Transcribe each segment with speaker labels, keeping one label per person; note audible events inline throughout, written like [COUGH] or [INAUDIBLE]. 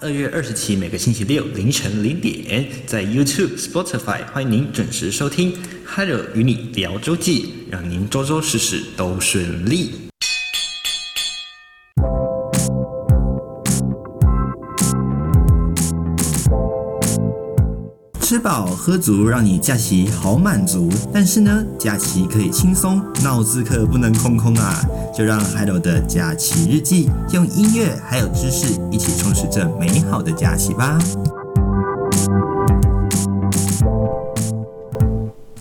Speaker 1: 二月二十七每个星期六凌晨零点，在 YouTube、Spotify 欢迎您准时收听《Hello 与你聊周记》，让您周周事事都顺利。喝足，让你假期好满足。但是呢，假期可以轻松，脑子可不能空空啊！就让 Hello 的假期日记用音乐还有知识一起充实这美好的假期吧。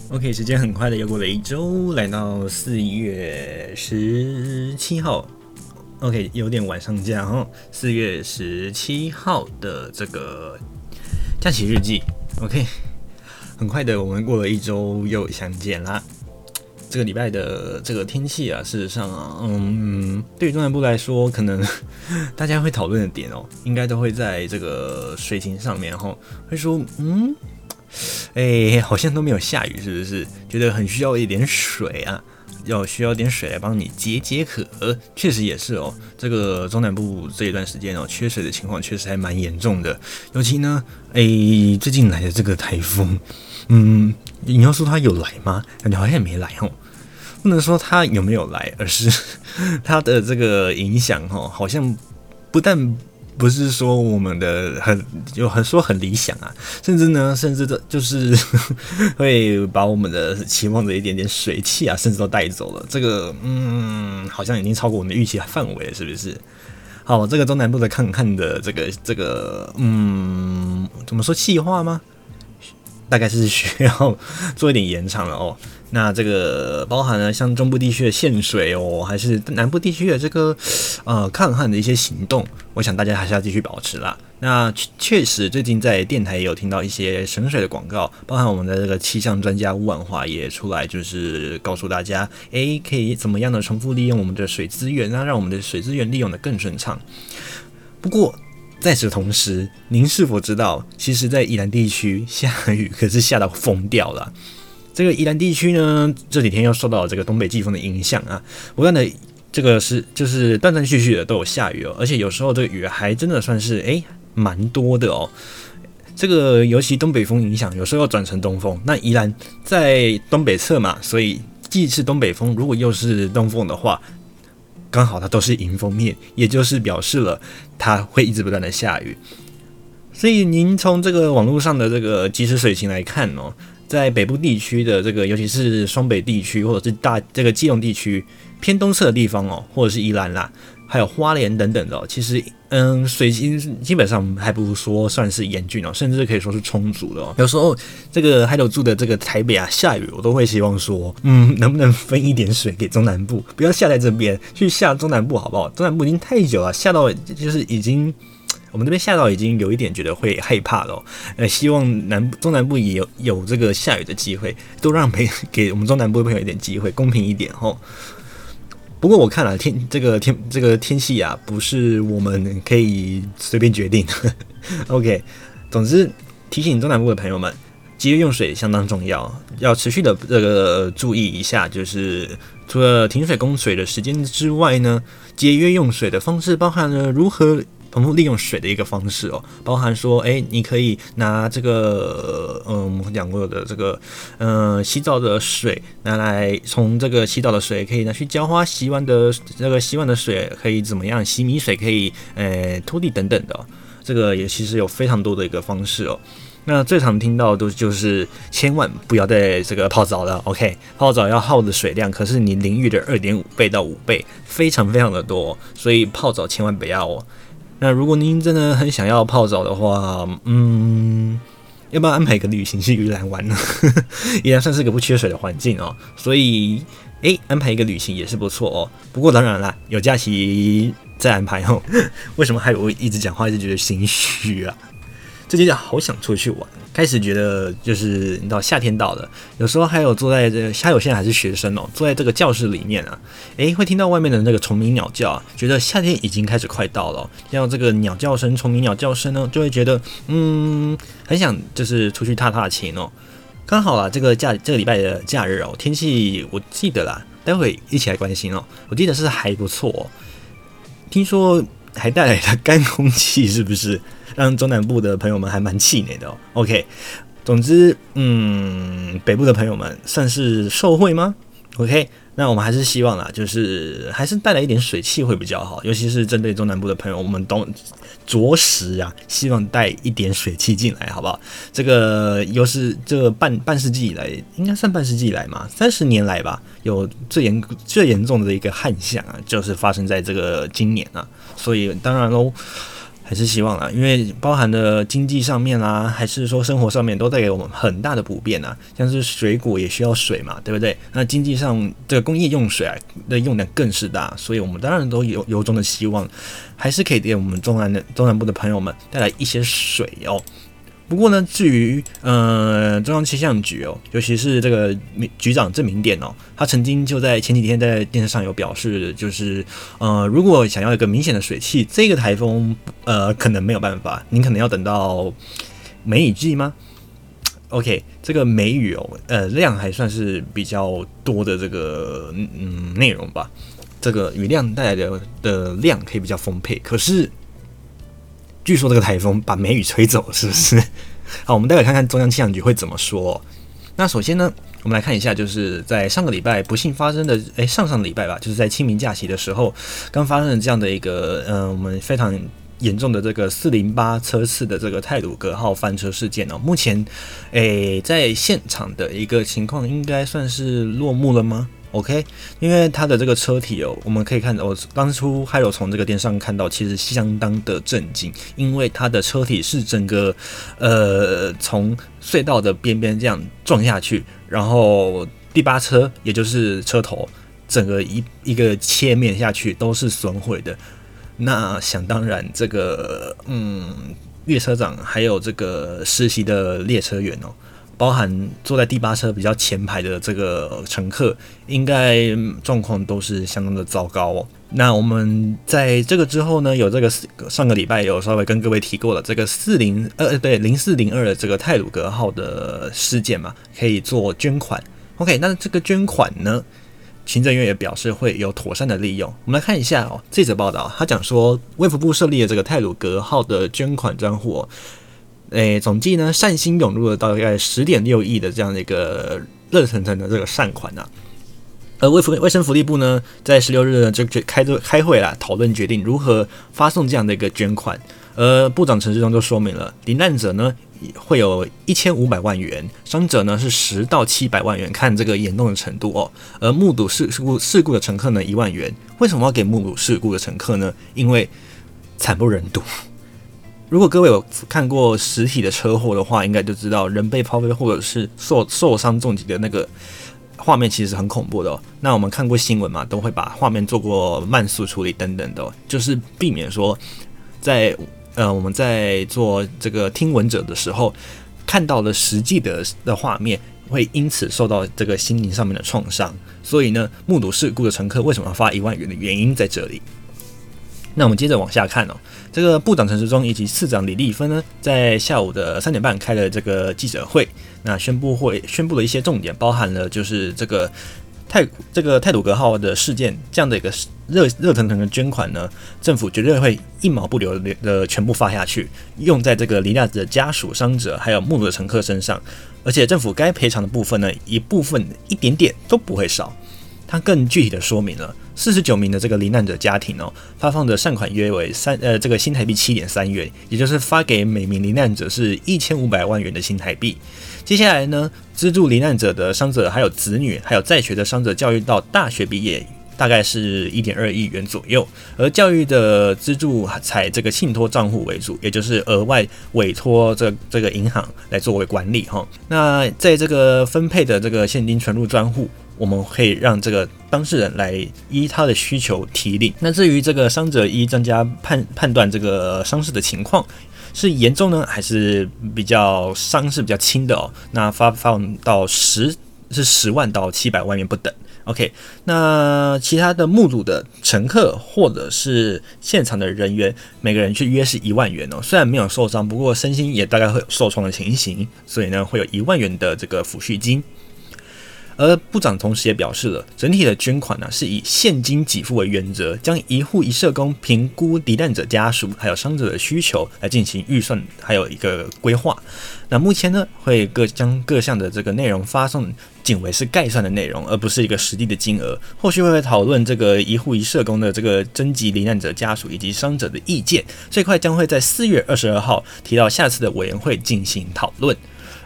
Speaker 1: OK，时间很快的又过了一周，来到四月十七号。OK，有点晚上架哦。四月十七号的这个假期日记。OK，很快的，我们过了一周又相见啦。这个礼拜的这个天气啊，事实上啊，嗯，对于中南部来说，可能 [LAUGHS] 大家会讨论的点哦，应该都会在这个水情上面哈，会说，嗯，哎，好像都没有下雨，是不是？觉得很需要一点水啊。要需要点水来帮你解解渴，确实也是哦。这个中南部这一段时间哦，缺水的情况确实还蛮严重的。尤其呢，哎，最近来的这个台风，嗯，你要说它有来吗？感觉好像也没来哦。不能说它有没有来，而是 [LAUGHS] 它的这个影响哦，好像不但。不是说我们的很有很说很理想啊，甚至呢，甚至的就是 [LAUGHS] 会把我们的期望的一点点水汽啊，甚至都带走了。这个嗯，好像已经超过我们的预期范围了，是不是？好，这个中南部的看看的这个这个嗯，怎么说气化吗？大概是需要做一点延长了哦。[LAUGHS] 那这个包含了像中部地区的限水哦，还是南部地区的这个呃抗旱的一些行动，我想大家还是要继续保持啦。那确实最近在电台也有听到一些省水的广告，包含我们的这个气象专家吴婉华也出来，就是告诉大家，诶，可以怎么样的重复利用我们的水资源啊，让我们的水资源利用得更顺畅。不过在此同时，您是否知道，其实在宜兰地区下雨可是下到疯掉了。这个宜兰地区呢，这几天又受到这个东北季风的影响啊，不断的这个是就是断断续续的都有下雨哦，而且有时候这个雨还真的算是诶蛮多的哦。这个尤其东北风影响，有时候要转成东风。那宜兰在东北侧嘛，所以既是东北风，如果又是东风的话，刚好它都是迎风面，也就是表示了它会一直不断的下雨。所以您从这个网络上的这个即时水情来看哦。在北部地区的这个，尤其是双北地区，或者是大这个基隆地区偏东侧的地方哦，或者是宜兰啦，还有花莲等等的，其实嗯，水情基本上还不如说算是严峻哦，甚至可以说是充足的哦。有时候这个还有住的这个台北啊，下雨我都会希望说，嗯，能不能分一点水给中南部，不要下在这边，去下中南部好不好？中南部已经太久了，下到就是已经。我们这边下到已经有一点觉得会害怕了，呃，希望南中南部也有有这个下雨的机会，都让给给我们中南部的朋友一点机会，公平一点吼。不过我看了天这个天这个天气啊，不是我们可以随便决定的。[LAUGHS] OK，总之提醒中南部的朋友们，节约用水相当重要，要持续的这个注意一下，就是除了停水供水的时间之外呢，节约用水的方式包含了如何。重复利用水的一个方式哦，包含说，哎，你可以拿这个，嗯，我们讲过的这个，嗯，洗澡的水拿来，从这个洗澡的水可以拿去浇花，洗碗的这个洗碗的水可以怎么样？洗米水可以，呃，拖地等等的，这个也其实有非常多的一个方式哦。那最常听到的都就是千万不要在这个泡澡了，OK？泡澡要耗的水量可是你淋浴的二点五倍到五倍，非常非常的多，所以泡澡千万不要哦。那如果您真的很想要泡澡的话，嗯，要不要安排一个旅行去宜兰玩呢？[LAUGHS] 宜兰算是个不缺水的环境哦，所以，诶、安排一个旅行也是不错哦。不过当然啦，有假期再安排哦。[LAUGHS] 为什么还有我一直讲话一直觉得心虚啊？最近好想出去玩，开始觉得就是你知道夏天到了，有时候还有坐在这个，还有现在还是学生哦，坐在这个教室里面啊，诶，会听到外面的那个虫鸣鸟叫啊，觉得夏天已经开始快到了，听到这个鸟叫声、虫鸣鸟叫声呢，就会觉得嗯，很想就是出去踏踏青哦。刚好啊，这个假这个礼拜的假日哦，天气我记得啦，待会一起来关心哦，我记得是还不错哦，听说。还带来了干空气，是不是让中南部的朋友们还蛮气馁的哦？OK，总之，嗯，北部的朋友们算是受惠吗？OK。那我们还是希望啦，就是还是带来一点水汽会比较好，尤其是针对中南部的朋友，我们都着实啊，希望带一点水汽进来，好不好？这个又是这半半世纪以来，应该算半世纪以来嘛，三十年来吧，有最严最严重的一个旱象啊，就是发生在这个今年啊，所以当然喽。还是希望啊，因为包含的经济上面啦，还是说生活上面都带给我们很大的不便啊。像是水果也需要水嘛，对不对？那经济上这个工业用水啊的用量更是大，所以我们当然都有由衷的希望，还是可以给我们中南的中南部的朋友们带来一些水哦。不过呢，至于呃中央气象局哦，尤其是这个局长郑明典哦，他曾经就在前几天在电视上有表示，就是呃如果想要一个明显的水汽，这个台风呃可能没有办法，您可能要等到梅雨季吗？OK，这个梅雨哦，呃量还算是比较多的这个嗯内容吧，这个雨量带来的的量可以比较丰沛，可是。据说这个台风把梅雨吹走了，是不是？[LAUGHS] 好，我们待会看看中央气象局会怎么说。那首先呢，我们来看一下，就是在上个礼拜不幸发生的，诶，上上个礼拜吧，就是在清明假期的时候，刚发生了这样的一个，嗯、呃，我们非常严重的这个四零八车次的这个泰鲁格号翻车事件哦。目前，诶，在现场的一个情况应该算是落幕了吗？OK，因为它的这个车体哦，我们可以看到，我当初还有从这个电视上看到，其实相当的震惊，因为它的车体是整个呃从隧道的边边这样撞下去，然后第八车也就是车头整个一一个切面下去都是损毁的。那想当然，这个嗯，列车长还有这个实习的列车员哦。包含坐在第八车比较前排的这个乘客，应该状况都是相当的糟糕哦。那我们在这个之后呢，有这个上个礼拜有稍微跟各位提过了这个四零呃对零四零二的这个泰鲁阁号的事件嘛，可以做捐款。OK，那这个捐款呢，行政院也表示会有妥善的利用。我们来看一下哦，这则报道他讲说，卫福部设立了这个泰鲁阁号的捐款账户哦。诶，总计呢，善心涌入了大概十点六亿的这样的一个热腾腾的这个善款呐、啊。而卫福卫生福利部呢，在十六日呢就决开这开会啦，讨论决定如何发送这样的一个捐款。而部长陈时中就说明了，罹难者呢会有一千五百万元，伤者呢是十到七百万元，看这个严重的程度哦。而目睹事事故事故的乘客呢一万元。为什么要给目睹事故的乘客呢？因为惨不忍睹。如果各位有看过实体的车祸的话，应该就知道人被抛飞或者是受受伤重疾的那个画面其实很恐怖的哦。那我们看过新闻嘛，都会把画面做过慢速处理等等的，就是避免说在呃我们在做这个听闻者的时候看到了实际的的画面，会因此受到这个心灵上面的创伤。所以呢，目睹事故的乘客为什么要发一万元的原因在这里。那我们接着往下看哦，这个部长陈时中以及次长李丽芬呢，在下午的三点半开了这个记者会，那宣布会宣布了一些重点，包含了就是这个泰这个泰鲁阁号的事件这样的一个热热腾腾的捐款呢，政府绝对会一毛不留的全部发下去，用在这个罹难者的家属、伤者还有目睹的乘客身上，而且政府该赔偿的部分呢，一部分一点点都不会少。他更具体的说明了四十九名的这个罹难者家庭哦，发放的善款约为三呃这个新台币七点三元，也就是发给每名罹难者是一千五百万元的新台币。接下来呢，资助罹难者的伤者还有子女，还有在学的伤者教育到大学毕业，大概是一点二亿元左右。而教育的资助采这个信托账户为主，也就是额外委托这这个银行来作为管理哈。那在这个分配的这个现金存入专户。我们可以让这个当事人来依他的需求提领。那至于这个伤者依专家判判断这个伤势的情况是严重呢，还是比较伤势比较轻的哦？那发放到十是十万到七百万元不等。OK，那其他的目睹的乘客或者是现场的人员，每个人去约是一万元哦。虽然没有受伤，不过身心也大概会有受创的情形，所以呢会有一万元的这个抚恤金。而部长同时也表示了，整体的捐款呢是以现金给付为原则，将一户一社工评估罹难者家属还有伤者的需求来进行预算，还有一个规划。那目前呢，会各将各项的这个内容发送，仅为是概算的内容，而不是一个实际的金额。后续会讨论这个一户一社工的这个征集罹难者家属以及伤者的意见，这块将会在四月二十二号提到下次的委员会进行讨论。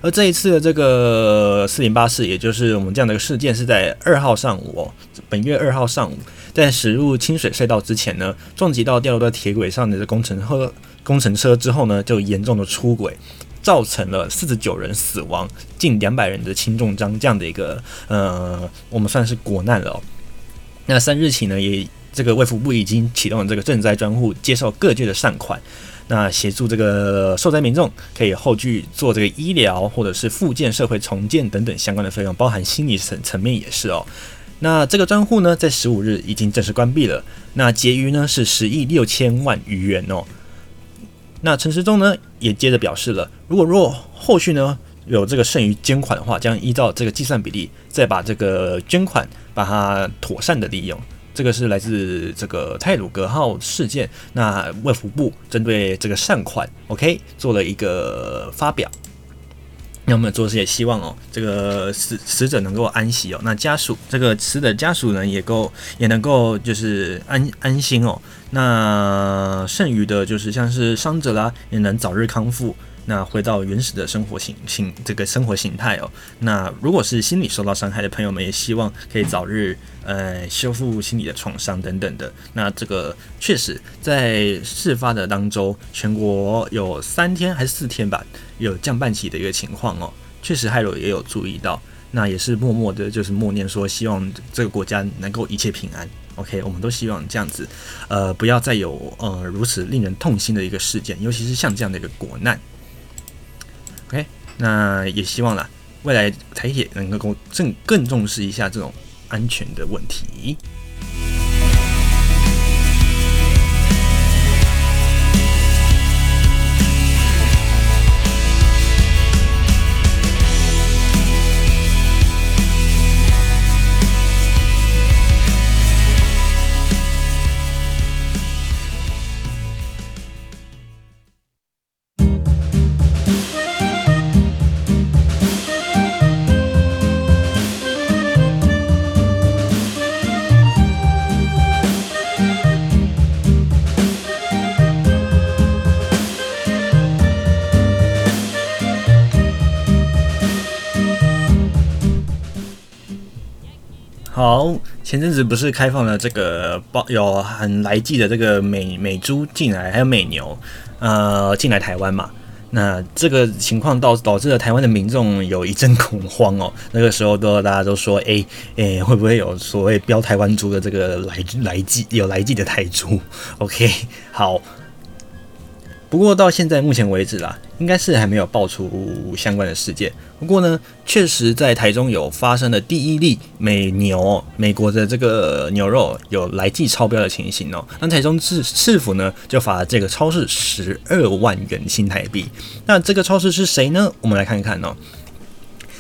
Speaker 1: 而这一次的这个四零八事，也就是我们这样的一个事件，是在二号上午哦，本月二号上午，在驶入清水隧道之前呢，撞击到掉落在铁轨上的这工程车，工程车之后呢，就严重的出轨，造成了四十九人死亡，近两百人的轻重伤，这样的一个呃，我们算是国难了。那三日起呢，也这个卫福部已经启动了这个赈灾专户，接受各界的善款。那协助这个受灾民众可以后续做这个医疗或者是复建、社会重建等等相关的费用，包含心理层层面也是哦。那这个专户呢，在十五日已经正式关闭了。那结余呢是十亿六千万余元哦。那陈时中呢也接着表示了，如果若后续呢有这个剩余捐款的话，将依照这个计算比例，再把这个捐款把它妥善的利用。这个是来自这个泰鲁格号事件，那卫福部针对这个善款，OK，做了一个发表。那我们做事也希望哦，这个死死者能够安息哦，那家属这个死者家属呢也够也能够就是安安心哦。那剩余的就是像是伤者啦，也能早日康复。那回到原始的生活形形这个生活形态哦。那如果是心理受到伤害的朋友们，也希望可以早日呃修复心理的创伤等等的。那这个确实在事发的当周，全国有三天还是四天吧，有降半旗的一个情况哦。确实，害友也有注意到，那也是默默的，就是默念说，希望这个国家能够一切平安。OK，我们都希望这样子，呃，不要再有呃如此令人痛心的一个事件，尤其是像这样的一个国难。OK，那也希望啦，未来台铁能够更更重视一下这种安全的问题。前阵子不是开放了这个包有很来记的这个美美猪进来，还有美牛，呃，进来台湾嘛？那这个情况导导致了台湾的民众有一阵恐慌哦。那个时候都大家都说，哎哎，会不会有所谓标台湾猪的这个来来记有来记的台猪？OK，好。不过到现在目前为止啦，应该是还没有爆出相关的事件。不过呢，确实在台中有发生的第一例美牛，美国的这个牛肉有来记超标的情形哦。那台中市市府呢就罚这个超市十二万元新台币。那这个超市是谁呢？我们来看看哦。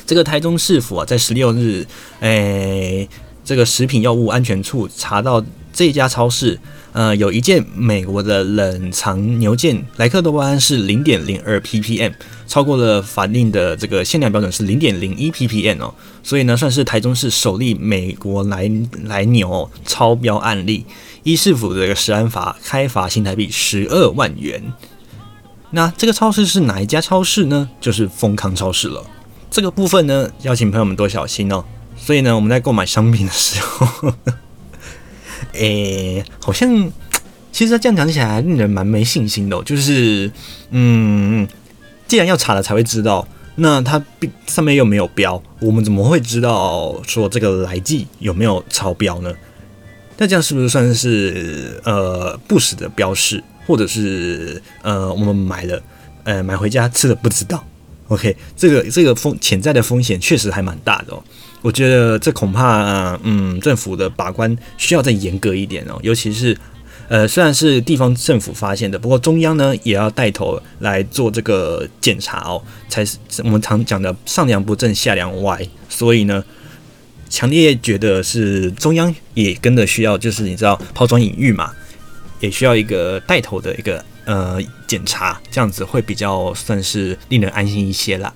Speaker 1: 这个台中市府啊，在十六日，诶，这个食品药物安全处查到这家超市。呃，有一件美国的冷藏牛腱莱克多巴胺是零点零二 ppm，超过了法定的这个限量标准是零点零一 ppm 哦，所以呢，算是台中市首例美国来来牛超标案例，依市府的这个食安法开罚新台币十二万元。那这个超市是哪一家超市呢？就是丰康超市了。这个部分呢，要请朋友们多小心哦。所以呢，我们在购买商品的时候。诶、好像 [TSK] 其实这样讲起来令人蛮没信心的，就是嗯，既然要查了才会知道，那它上面又没有标，我们怎么会知道说这个来记有没有超标呢？那这样是不是算是呃不实的标示，或者是呃我们买了呃买回家吃了不知道？OK，这个这个风潜在的风险确实还蛮大的哦。我觉得这恐怕，嗯，政府的把关需要再严格一点哦。尤其是，呃，虽然是地方政府发现的，不过中央呢也要带头来做这个检查哦，才是我们常讲的上梁不正下梁歪。所以呢，强烈觉得是中央也跟着需要，就是你知道抛砖引玉嘛，也需要一个带头的一个呃检查，这样子会比较算是令人安心一些啦。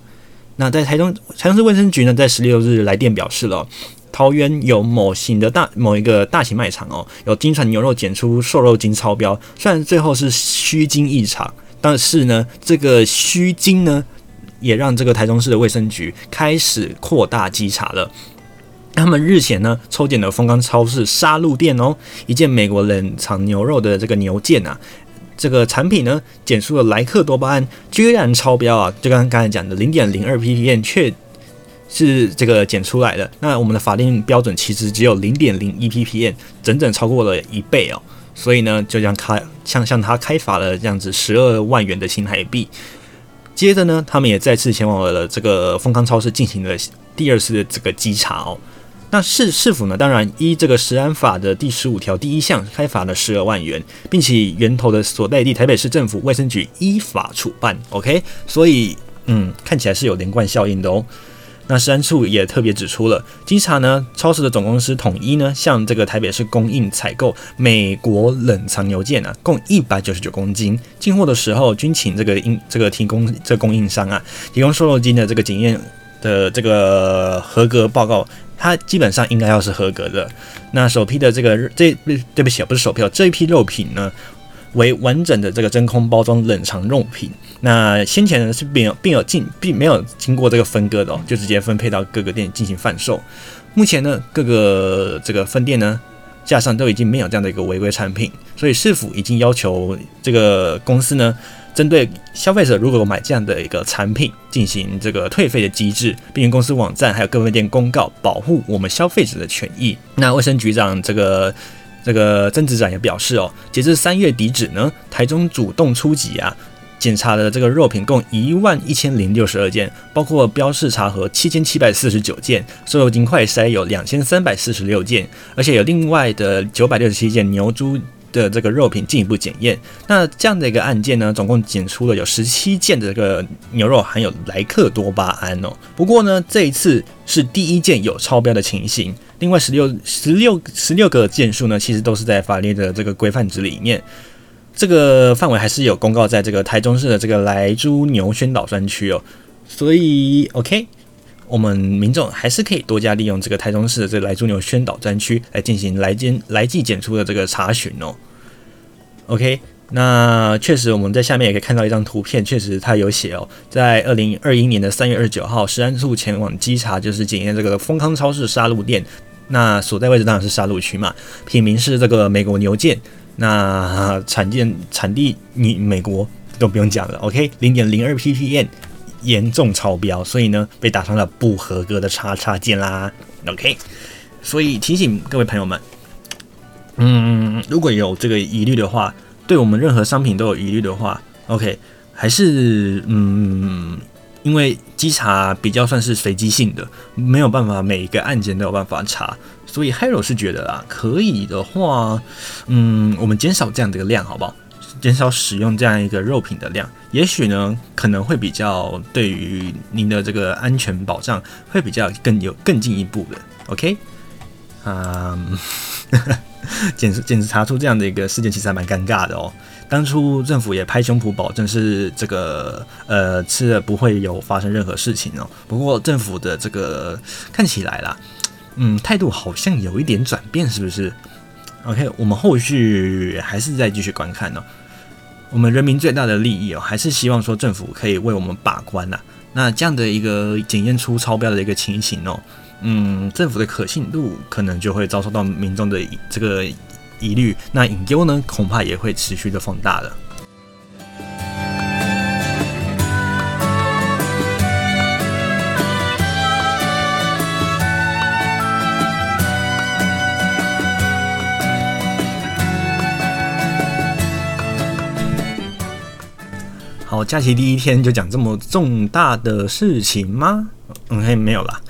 Speaker 1: 那在台中台中市卫生局呢，在十六日来电表示了，桃园有某型的大某一个大型卖场哦，有经传牛肉检出瘦肉精超标，虽然最后是虚惊一场，但是呢，这个虚惊呢，也让这个台中市的卫生局开始扩大稽查了。他们日前呢，抽检了丰冈超市杀戮店哦，一件美国冷藏牛肉的这个牛腱啊。这个产品呢，检出了莱克多巴胺，居然超标啊！就刚刚才讲的零点零二 ppm，却是这个检出来的。那我们的法定标准其实只有零点零一 ppm，整整超过了一倍哦。所以呢，就将开向向他开罚了这样子十二万元的新台币。接着呢，他们也再次前往了这个丰康超市进行了第二次的这个稽查哦。那市市府呢？当然依这个食安法的第十五条第一项开罚了十二万元，并且源头的所在地台北市政府卫生局依法处办。OK，所以嗯，看起来是有连贯效应的哦。那食安处也特别指出了，稽查呢，超市的总公司统一呢，向这个台北市供应采购美国冷藏牛腱啊，共一百九十九公斤。进货的时候均请这个应这个提供这供应商啊，提供瘦肉精的这个检验的这个合格报告。它基本上应该要是合格的。那首批的这个这对不起，不是首批哦，这一批肉品呢为完整的这个真空包装冷藏肉品。那先前呢是并有并有进并没有经过这个分割的哦，就直接分配到各个店进行贩售。目前呢各个这个分店呢架上都已经没有这样的一个违规产品，所以市府已经要求这个公司呢。针对消费者如果买这样的一个产品进行这个退费的机制，并于公司网站还有各分店公告，保护我们消费者的权益。那卫生局长这个这个曾局长也表示哦，截至三月底止呢，台中主动出击啊，检查的这个肉品共一万一千零六十二件，包括标示查核七千七百四十九件，瘦肉精快筛有两千三百四十六件，而且有另外的九百六十七件牛猪。的这个肉品进一步检验，那这样的一个案件呢，总共检出了有十七件的这个牛肉含有莱克多巴胺哦。不过呢，这一次是第一件有超标的情形，另外十六十六十六个件数呢，其实都是在法律的这个规范值里面，这个范围还是有公告在这个台中市的这个莱猪牛宣导专区哦。所以，OK。我们民众还是可以多加利用这个台中市的这个莱猪牛宣导专区来进行来监来剂检出的这个查询哦。OK，那确实我们在下面也可以看到一张图片，确实它有写哦，在二零二一年的三月二十九号，食安处前往稽查，就是检验这个丰康超市杀戮店，那所在位置当然是杀戮区嘛，品名是这个美国牛腱，那产件产地你美国都不用讲了，OK，零点零二 ppm。严重超标，所以呢，被打上了不合格的叉叉键啦。OK，所以提醒各位朋友们，嗯，如果有这个疑虑的话，对我们任何商品都有疑虑的话，OK，还是嗯，因为稽查比较算是随机性的，没有办法每一个案件都有办法查，所以 Hero 是觉得啦，可以的话，嗯，我们减少这样的一个量，好不好？减少使用这样一个肉品的量，也许呢可能会比较对于您的这个安全保障会比较更有更进一步的。OK，嗯，[LAUGHS] 检检查出这样的一个事件，其实还蛮尴尬的哦。当初政府也拍胸脯保证是这个呃吃了不会有发生任何事情哦。不过政府的这个看起来啦，嗯，态度好像有一点转变，是不是？OK，我们后续还是再继续观看哦。我们人民最大的利益哦，还是希望说政府可以为我们把关呐。那这样的一个检验出超标的一个情形哦，嗯，政府的可信度可能就会遭受到民众的这个疑虑，那隐忧呢，恐怕也会持续的放大了。好，假期第一天就讲这么重大的事情吗？嗯，嘿，没有啦。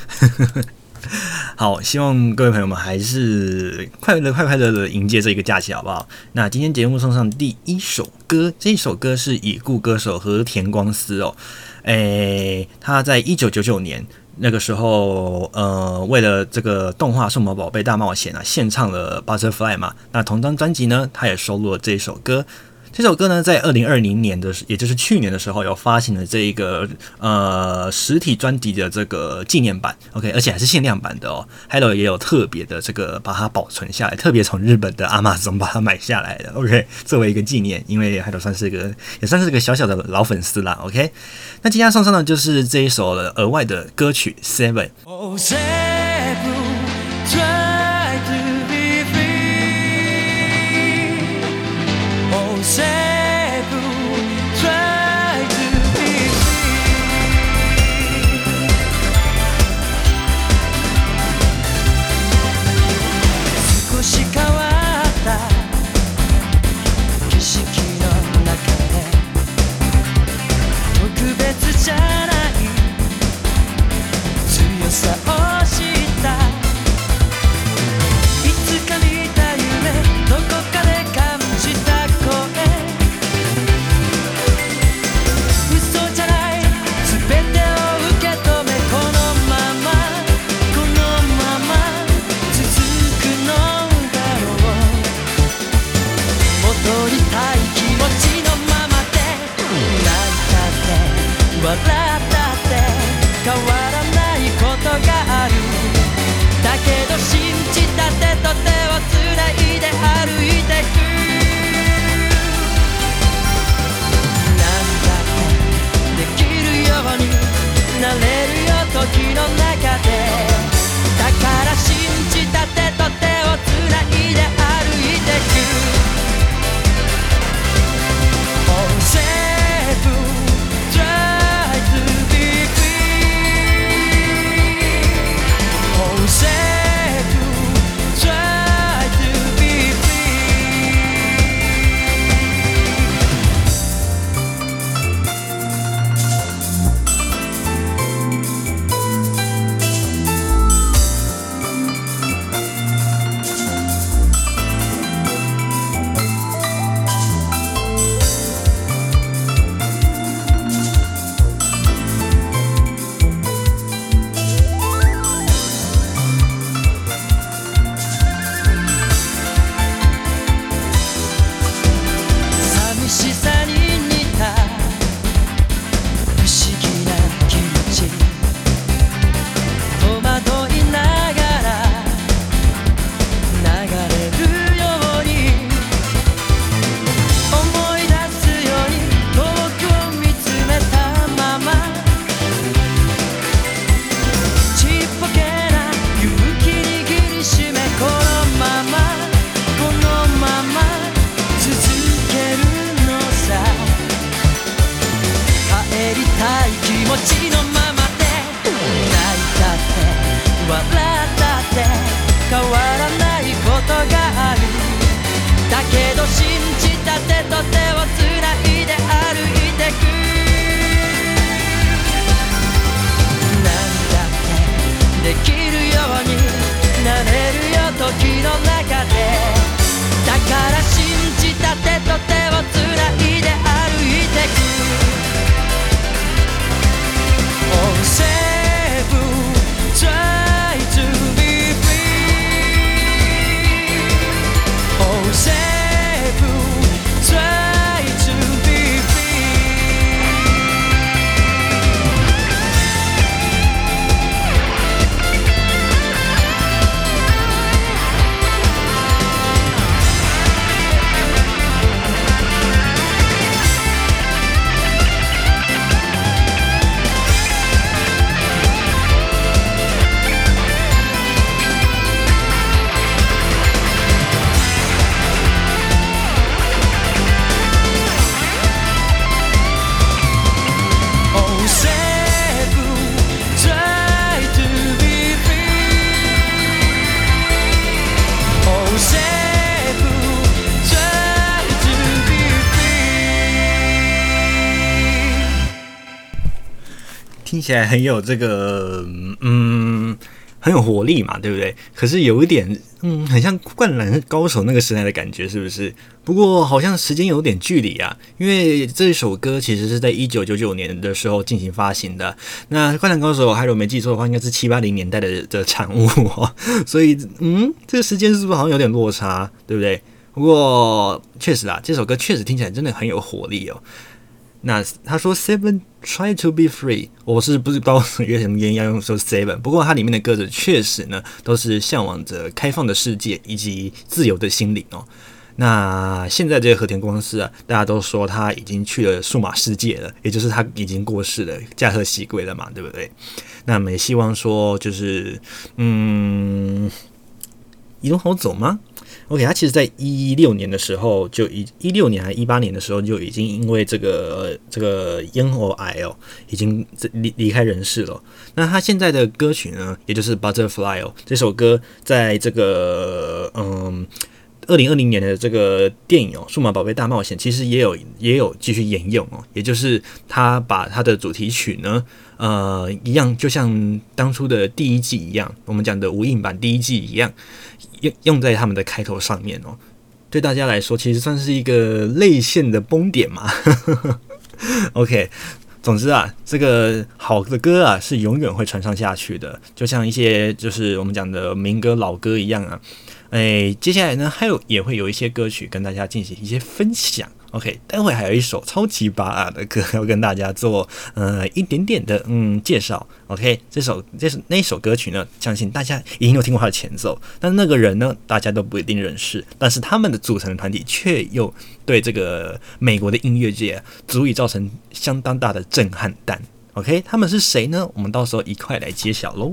Speaker 1: 好，希望各位朋友们还是快乐、快快乐的迎接这一个假期，好不好？那今天节目送上第一首歌，这一首歌是已故歌手和田光司哦，诶，他在一九九九年
Speaker 2: 那个时候，呃，为了这个动画《数码宝贝大冒险》啊，献唱了《Butterfly》嘛。那同张专辑呢，他也收录了这一首歌。这首歌呢，在二零二零年的，也就是去年的时候，有发行了这一个呃实体专辑的这个纪念版，OK，而且还是限量版的哦。Hello 也有特别的这个把它保存下来，特别从日本的 Amazon 把它买下来的，OK，作为一个纪念，因为 Hello 算是一个也算是一个小小的老粉丝啦，OK。那接下来送上的就是这一首额外的歌曲 Seven。听起来很有这个，嗯，
Speaker 1: 很有活力嘛，对不对？可是有一点，嗯，很像《灌篮高手》那个时代的感觉，是不是？不过好像时间有点距离啊，因为这首歌其实是在一九九九年的时候进行发行的。那《灌篮高手》还有没记错的话，应该是七八零年代的的产物哦。所以，嗯，这个时间是不是好像有点落差，对不对？不过确实啊，这首歌确实听起来真的很有活力哦。那他说 Seven try to be free，我是不知道为什么原因要用说 Seven，不过它里面的歌词确实呢都是向往着开放的世界以及自由的心灵哦。那现在这个和田光司啊，大家都说他已经去了数码世界了，也就是他已经过世了，驾鹤西归了嘛，对不对？那我们也希望说就是嗯，一路好走吗？OK，他其实，在一六年的时候就一一六年还一八年的时候就已经因为这个这个咽喉癌哦，已经离离开人世了。那他现在的歌曲呢，也就是《Butterfly》，这首歌在这个嗯二零二零年的这个电影哦，《数码宝贝大冒险》其实也有也有继续沿用哦，也就是他把他的主题曲呢，呃，一样就像当初的第一季一样，我们讲的无印版第一季一样。用用在他们的开头上面哦，对大家来说其实算是一个泪腺的崩点嘛。[LAUGHS] OK，总之啊，这个好的歌啊是永远会传唱下去的，就像一些就是我们讲的民歌老歌一样啊。哎，接下来呢还有也会有一些歌曲跟大家进行一些分享。OK，待会还有一首超级拔辣的歌要跟大家做呃一点点的嗯介绍。OK，这首这是那首歌曲呢，相信大家已经有听过它的前奏，但那个人呢，大家都不一定认识，但是他们的组成的团体却又对这个美国的音乐界足以造成相当大的震撼弹。OK，他们是谁呢？我们到时候一块来揭晓喽。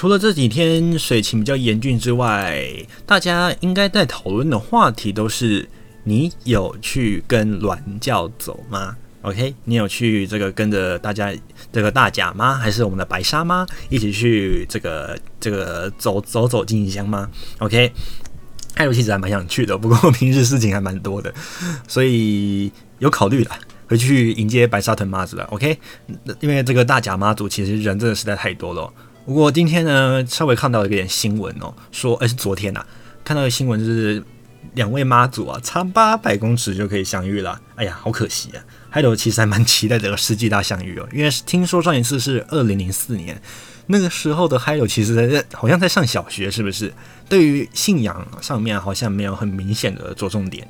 Speaker 1: 除了这几天水情比较严峻之外，大家应该在讨论的话题都是：你有去跟鸾教走吗？OK，你有去这个跟着大家这个大甲吗，还是我们的白沙吗一起去这个这个走走走进香吗？OK，还有其实还蛮想去的，不过平时事情还蛮多的，所以有考虑了，回去迎接白沙屯妈子了。OK，因为这个大甲妈祖其实人真的实在太多了。不过今天呢，稍微看到一点新闻哦，说，哎，是昨天呐、啊，看到的新闻是两位妈祖啊，差八百公尺就可以相遇了，哎呀，好可惜啊！还有，其实还蛮期待这个世纪大相遇哦，因为听说上一次是二零零四年，那个时候的 Hi 友其实好像在上小学，是不是？对于信仰上面好像没有很明显的着重点。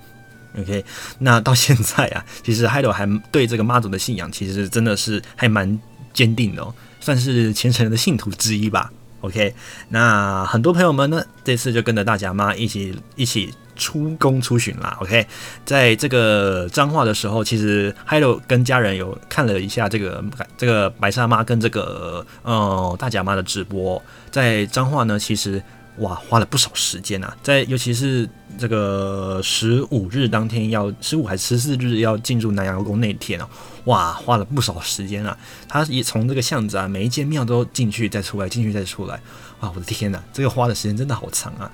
Speaker 1: OK，那到现在啊，其实 Hi 友还对这个妈祖的信仰其实真的是还蛮坚定的哦。算是虔诚的信徒之一吧。OK，那很多朋友们呢，这次就跟着大甲妈一起一起出宫出巡啦。OK，在这个彰化的时候，其实 Hiro 跟家人有看了一下这个这个白沙妈跟这个呃大甲妈的直播，在彰化呢，其实。哇，花了不少时间啊，在尤其是这个十五日当天要十五还十四日要进入南瑶宫那天哦，哇，花了不少时间啊。他也从这个巷子啊，每一间庙都进去再出来，进去再出来。哇，我的天呐，这个花的时间真的好长啊。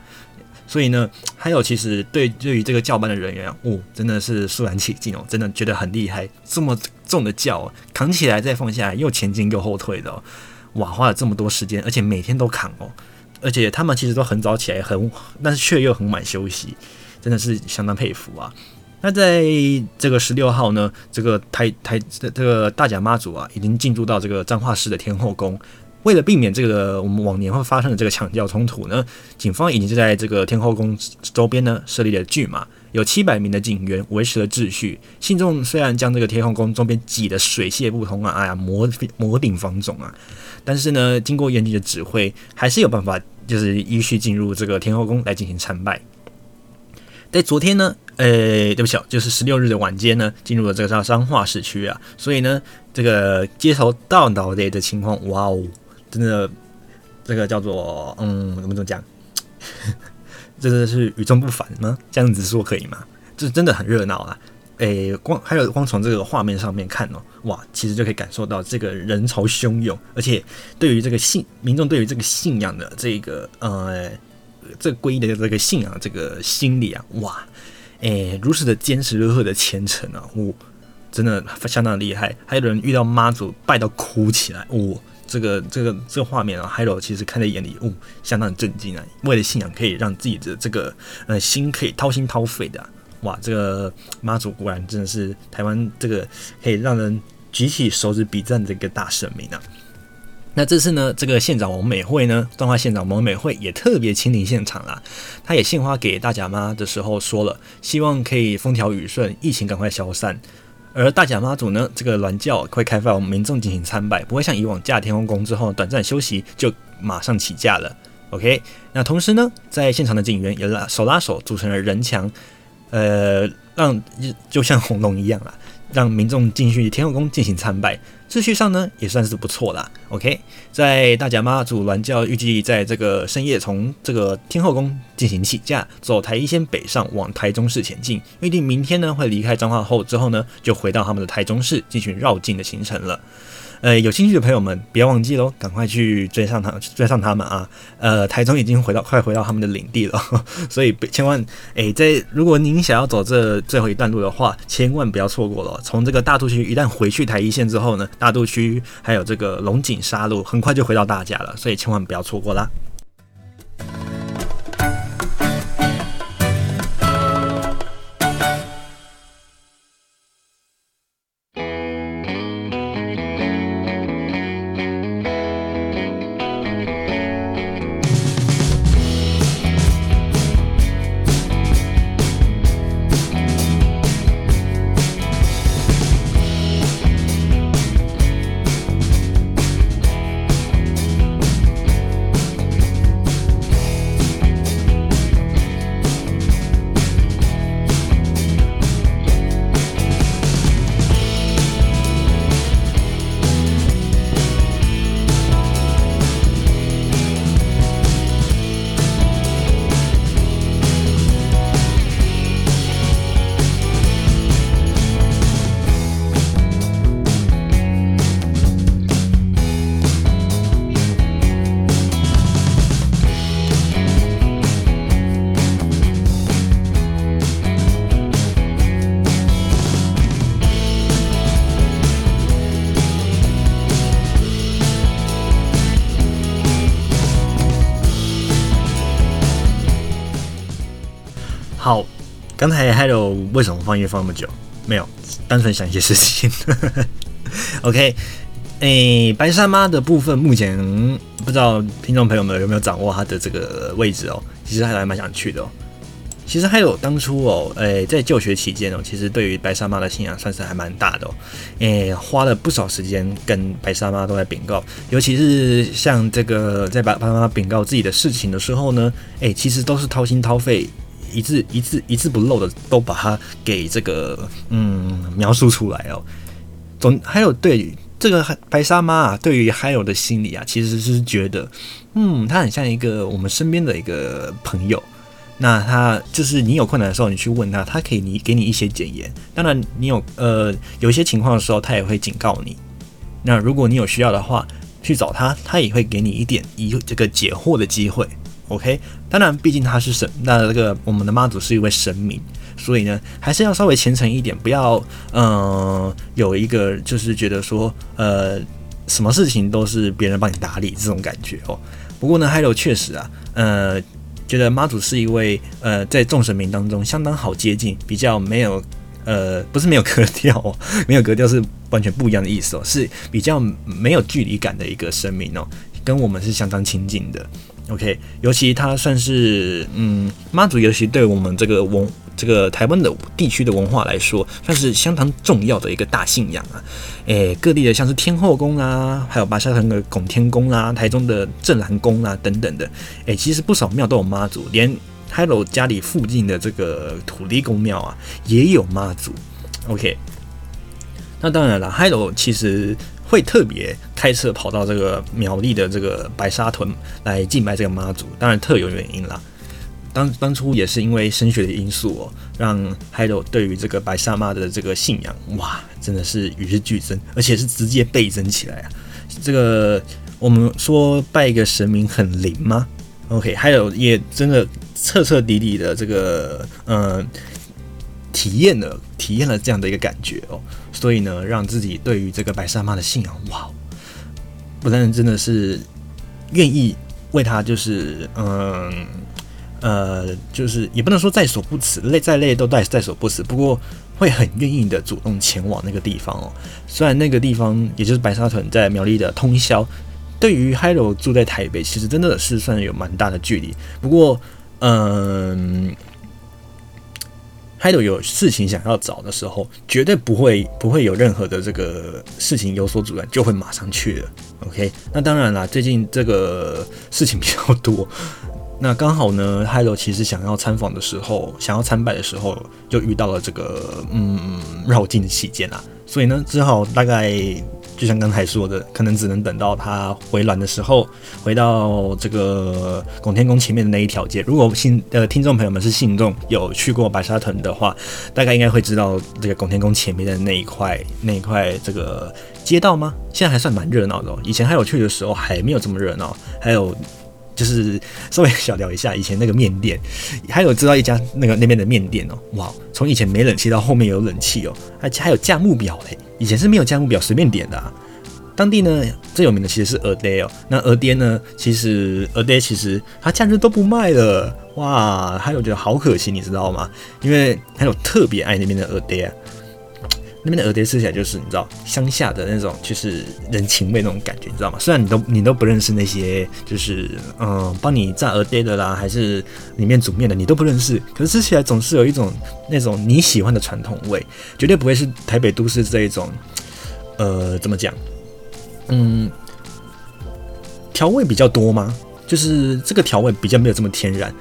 Speaker 1: 所以呢，还有其实对对于这个教班的人员，哦，真的是肃然起敬哦，真的觉得很厉害。这么重的轿扛起来再放下来，又前进又后退的哦，哇，花了这么多时间，而且每天都扛哦。而且他们其实都很早起来，很，但是却又很晚休息，真的是相当佩服啊。那在这个十六号呢，这个台台这个大甲妈祖啊，已经进驻到这个彰化市的天后宫。为了避免这个我们往年会发生的这个抢轿冲突呢，警方已经就在这个天后宫周边呢设立了巨马，有七百名的警员维持了秩序。信众虽然将这个天后宫周边挤得水泄不通啊，哎呀，摩摩顶放踵啊。但是呢，经过严谨的指挥，还是有办法，就是依序进入这个天后宫来进行参拜。在昨天呢，呃，对不起，就是十六日的晚间呢，进入了这个叫彰化市区啊，所以呢，这个街头到倒的的情况，哇哦，真的，这个叫做，嗯，怎么怎么讲，[LAUGHS] 真的是与众不凡吗？这样子说可以吗？这真的很热闹啊。诶，光还有光从这个画面上面看哦，哇，其实就可以感受到这个人潮汹涌，而且对于这个信民众对于这个信仰的这个呃，这个皈依的这个信仰这个心理啊，哇，诶，如此的坚持如此的虔诚啊，我、真的相当厉害。还有人遇到妈祖拜到哭起来，哦，这个这个这个画面啊，还有其实看在眼里，哦，相当震惊啊。为了信仰，可以让自己的这个呃心可以掏心掏肺的、哇，这个妈祖果然真的是台湾这个可以让人举起手指比赞的一个大神明啊！那这次呢，这个县长王美惠呢，彰化县长王美惠也特别亲临现场啦。他也献花给大甲妈的时候说了，希望可以风调雨顺，疫情赶快消散。而大甲妈祖呢，这个銮轿会开放民众进行参拜，不会像以往驾天后宫之后短暂休息就马上起驾了。OK，那同时呢，在现场的警员也拉手拉手组成了人墙。呃，让就像红龙一样啦，让民众进去天后宫进行参拜，秩序上呢也算是不错啦。OK，在大甲妈祖銮轿预计在这个深夜从这个天后宫进行起驾，走台一线北上往台中市前进，预定明天呢会离开彰化后之后呢，就回到他们的台中市进行绕境的行程了。呃，有兴趣的朋友们，别忘记喽，赶快去追上他，追上他们啊！呃，台中已经回到，快回到他们的领地了，[LAUGHS] 所以千万，诶，在如果您想要走这最后一段路的话，千万不要错过了。从这个大肚区一旦回去台一线之后呢，大肚区还有这个龙井沙路，很快就回到大家了，所以千万不要错过啦。为什么放音乐放那么久？没有，单纯想一些事情。[LAUGHS] OK，诶、白沙妈的部分目前不知道听众朋友们有没有掌握它的这个位置哦。其实还还蛮想去的哦。其实还有当初哦，诶、在就学期间哦，其实对于白沙妈的信仰算是还蛮大的哦。诶、花了不少时间跟白沙妈都在禀告，尤其是像这个在白沙妈禀告自己的事情的时候呢，诶、其实都是掏心掏肺。一字一字一字不漏的都把它给这个嗯描述出来哦。总还有对这个白沙妈啊，对于还有的心理啊，其实是觉得嗯，他很像一个我们身边的一个朋友。那他就是你有困难的时候，你去问他，他可以你给你一些建言。当然，你有呃有一些情况的时候，他也会警告你。那如果你有需要的话，去找他，他也会给你一点一这个解惑的机会。OK，当然，毕竟他是神，那这个我们的妈祖是一位神明，所以呢，还是要稍微虔诚一点，不要嗯、有一个就是觉得说呃什么事情都是别人帮你打理这种感觉哦。不过呢，还有确实啊，呃，觉得妈祖是一位呃在众神明当中相当好接近，比较没有呃不是没有格调哦，[LAUGHS] 没有格调是完全不一样的意思哦，是比较没有距离感的一个神明哦，跟我们是相当亲近的。OK，尤其它算是嗯妈祖，尤其对我们这个文这个台湾的地区的文化来说，算是相当重要的一个大信仰啊。诶、各地的像是天后宫啊，还有白沙屯的拱天宫啊，台中的镇澜宫啊等等的，诶、其实不少庙都有妈祖，连 Hello 家里附近的这个土地公庙啊也有妈祖。OK，那当然了，Hello 其实。会特别开车跑到这个苗栗的这个白沙屯来敬拜这个妈祖，当然特有原因啦。当当初也是因为升学的因素哦，让 Hiro 对于这个白沙妈的这个信仰，哇，真的是与日俱增，而且是直接倍增起来啊！这个我们说拜一个神明很灵吗？OK，还有也真的彻彻底底的这个嗯，体验了体验了这样的一个感觉哦，所以呢，让自己对于这个白沙妈的信仰，哇，不但真的是愿意为他，就是嗯。呃，就是也不能说在所不辞，累再累都在在所不辞。不过会很愿意的主动前往那个地方哦。虽然那个地方也就是白沙屯在苗栗的通宵，对于 Hiro 住在台北，其实真的是算有蛮大的距离。不过，嗯，Hiro 有事情想要找的时候，绝对不会不会有任何的这个事情有所阻拦，就会马上去了。OK，那当然啦，最近这个事情比较多。那刚好呢，Hiro 其实想要参访的时候，想要参拜的时候，就遇到了这个嗯绕境的期间啊，所以呢，只好大概就像刚才说的，可能只能等到他回暖的时候，回到这个拱天宫前面的那一条街。如果信呃听众朋友们是信众，有去过白沙屯的话，大概应该会知道这个拱天宫前面的那一块那一块这个街道吗？现在还算蛮热闹的哦，以前还有去的时候还没有这么热闹，还有。就是稍微小聊一下以前那个面店，还有知道一家那个那边的面店哦，哇，从以前没冷气到后面有冷气哦，而且还有价目表嘞，以前是没有价目表随便点的啊。当地呢最有名的其实是蚵嗲哦，那蚵嗲呢其实蚵嗲其实它假日都不卖了，哇，还有觉得好可惜，你知道吗？因为还有特别爱那边的蚵嗲。那边的蚵嗲吃起来就是你知道乡下的那种，就是人情味那种感觉，你知道吗？虽然你都你都不认识那些，就是嗯帮你炸蚵嗲的啦，还是里面煮面的，你都不认识，可是吃起来总是有一种那种你喜欢的传统味，绝对不会是台北都市这一种，呃，怎么讲？嗯，调味比较多吗？就是这个调味比较没有这么天然。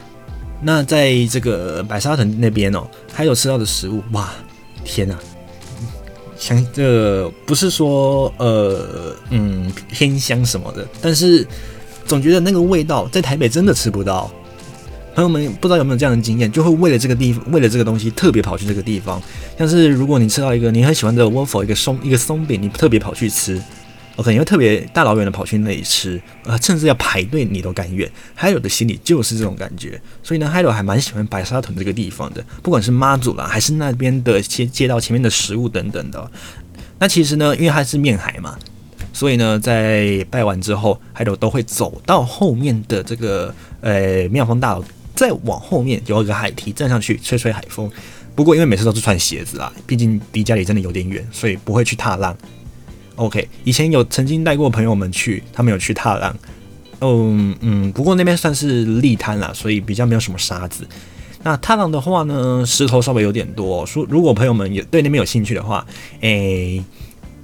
Speaker 1: 那在这个白沙屯那边哦，还有吃到的食物，哇，天啊！香，这不是说呃嗯偏香什么的，但是总觉得那个味道在台北真的吃不到。朋友们不知道有没有这样的经验，就会为了这个地，为了这个东西特别跑去这个地方。像是如果你吃到一个你很喜欢的 wof 一个松一个松饼，你特别跑去吃。OK，你会特别大老远的跑去那里吃，呃，甚至要排队你都甘愿。Hiro 的心里就是这种感觉，所以呢，Hiro 还蛮喜欢白沙屯这个地方的，不管是妈祖啦，还是那边的街街道前面的食物等等的。那其实呢，因为它是面海嘛，所以呢，在拜完之后，Hiro 都会走到后面的这个呃庙方大楼，再往后面有一个海堤，站上去吹吹海风。不过因为每次都是穿鞋子啊，毕竟离家里真的有点远，所以不会去踏浪。OK，以前有曾经带过朋友们去，他们有去踏浪，嗯嗯，不过那边算是礫滩啦，所以比较没有什么沙子。那踏浪的话呢，石头稍微有点多，说如果朋友们有对那边有兴趣的话，诶、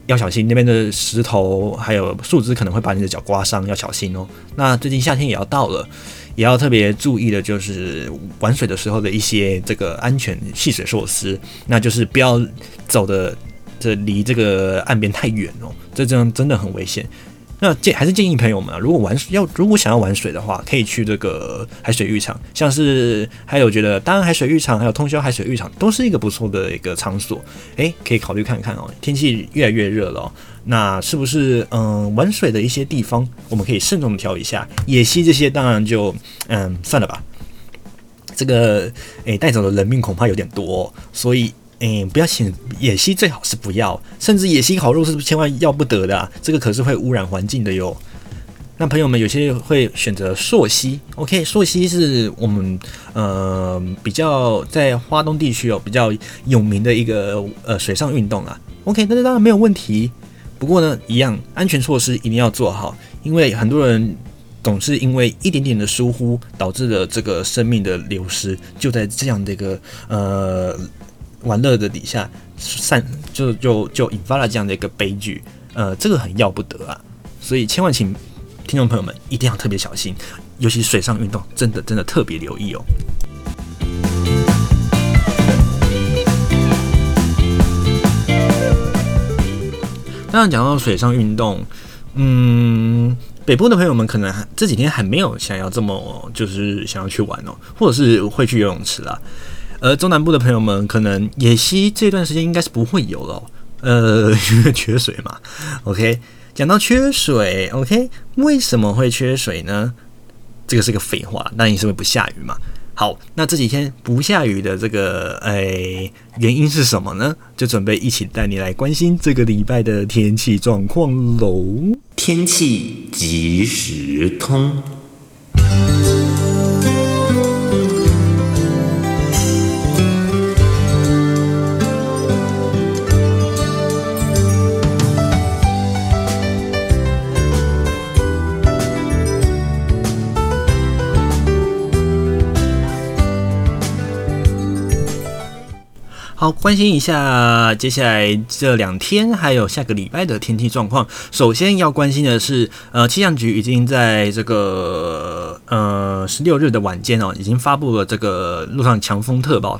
Speaker 1: 要小心那边的石头还有树枝可能会把你的脚刮伤，要小心哦。那最近夏天也要到了，也要特别注意的就是玩水的时候的一些这个安全戏水措施，那就是不要走的。这离这个岸边太远哦，这这样真的很危险。那建还是建议朋友们啊，如果玩要如果想要玩水的话，可以去这个海水浴场，像是还有觉得当然海水浴场还有通宵海水浴场都是一个不错的一个场所，诶，可以考虑看看哦。天气越来越热了，那是不是嗯玩水的一些地方我们可以慎重的挑一下？野溪这些当然就嗯算了吧，这个诶带走的人命恐怕有点多，所以。嗯，不要请野溪，最好是不要，甚至野溪烤肉是不千万要不得的啊！这个可是会污染环境的哟。那朋友们有些会选择溯溪，OK，溯溪是我们呃比较在花东地区哦比较有名的一个呃水上运动啊。OK，那这当然没有问题。不过呢，一样安全措施一定要做好，因为很多人总是因为一点点的疏忽，导致了这个生命的流失，就在这样的一个呃。玩乐的底下散就就就引发了这样的一个悲剧，呃，这个很要不得啊，所以千万请听众朋友们一定要特别小心，尤其水上运动真的真的特别留意哦。当然讲到水上运动，嗯，北部的朋友们可能这几天还没有想要这么就是想要去玩哦，或者是会去游泳池啦。而中南部的朋友们可能野溪这段时间应该是不会有了，呃，[LAUGHS] 因为缺水嘛。OK，讲到缺水，OK，为什么会缺水呢？这个是个废话，那你是不是不下雨嘛？好，那这几天不下雨的这个诶、哎、原因是什么呢？就准备一起带你来关心这个礼拜的天气状况喽。天气即时通。关心一下接下来这两天还有下个礼拜的天气状况。首先要关心的是，呃，气象局已经在这个呃十六日的晚间哦，已经发布了这个陆上强风特报。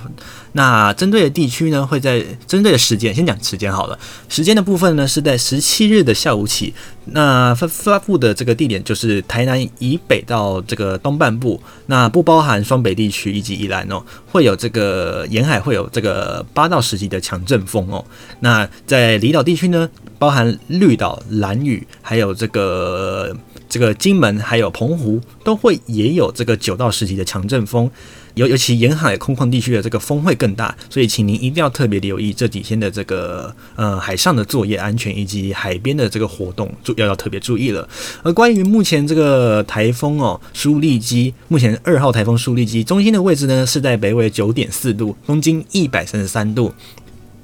Speaker 1: 那针对的地区呢，会在针对的时间，先讲时间好了。时间的部分呢，是在十七日的下午起。那发发布的这个地点就是台南以北到这个东半部，那不包含双北地区以及宜兰哦，会有这个沿海会有这个八到十级的强阵风哦。那在离岛地区呢，包含绿岛、兰屿，还有这个这个金门，还有澎湖，都会也有这个九到十级的强阵风。尤尤其沿海空旷地区的这个风会更大，所以请您一定要特别留意这几天的这个呃海上的作业安全以及海边的这个活动，注要要特别注意了。而关于目前这个台风哦，苏利基目前二号台风苏利基中心的位置呢，是在北纬九点四度，东经一百三十三度。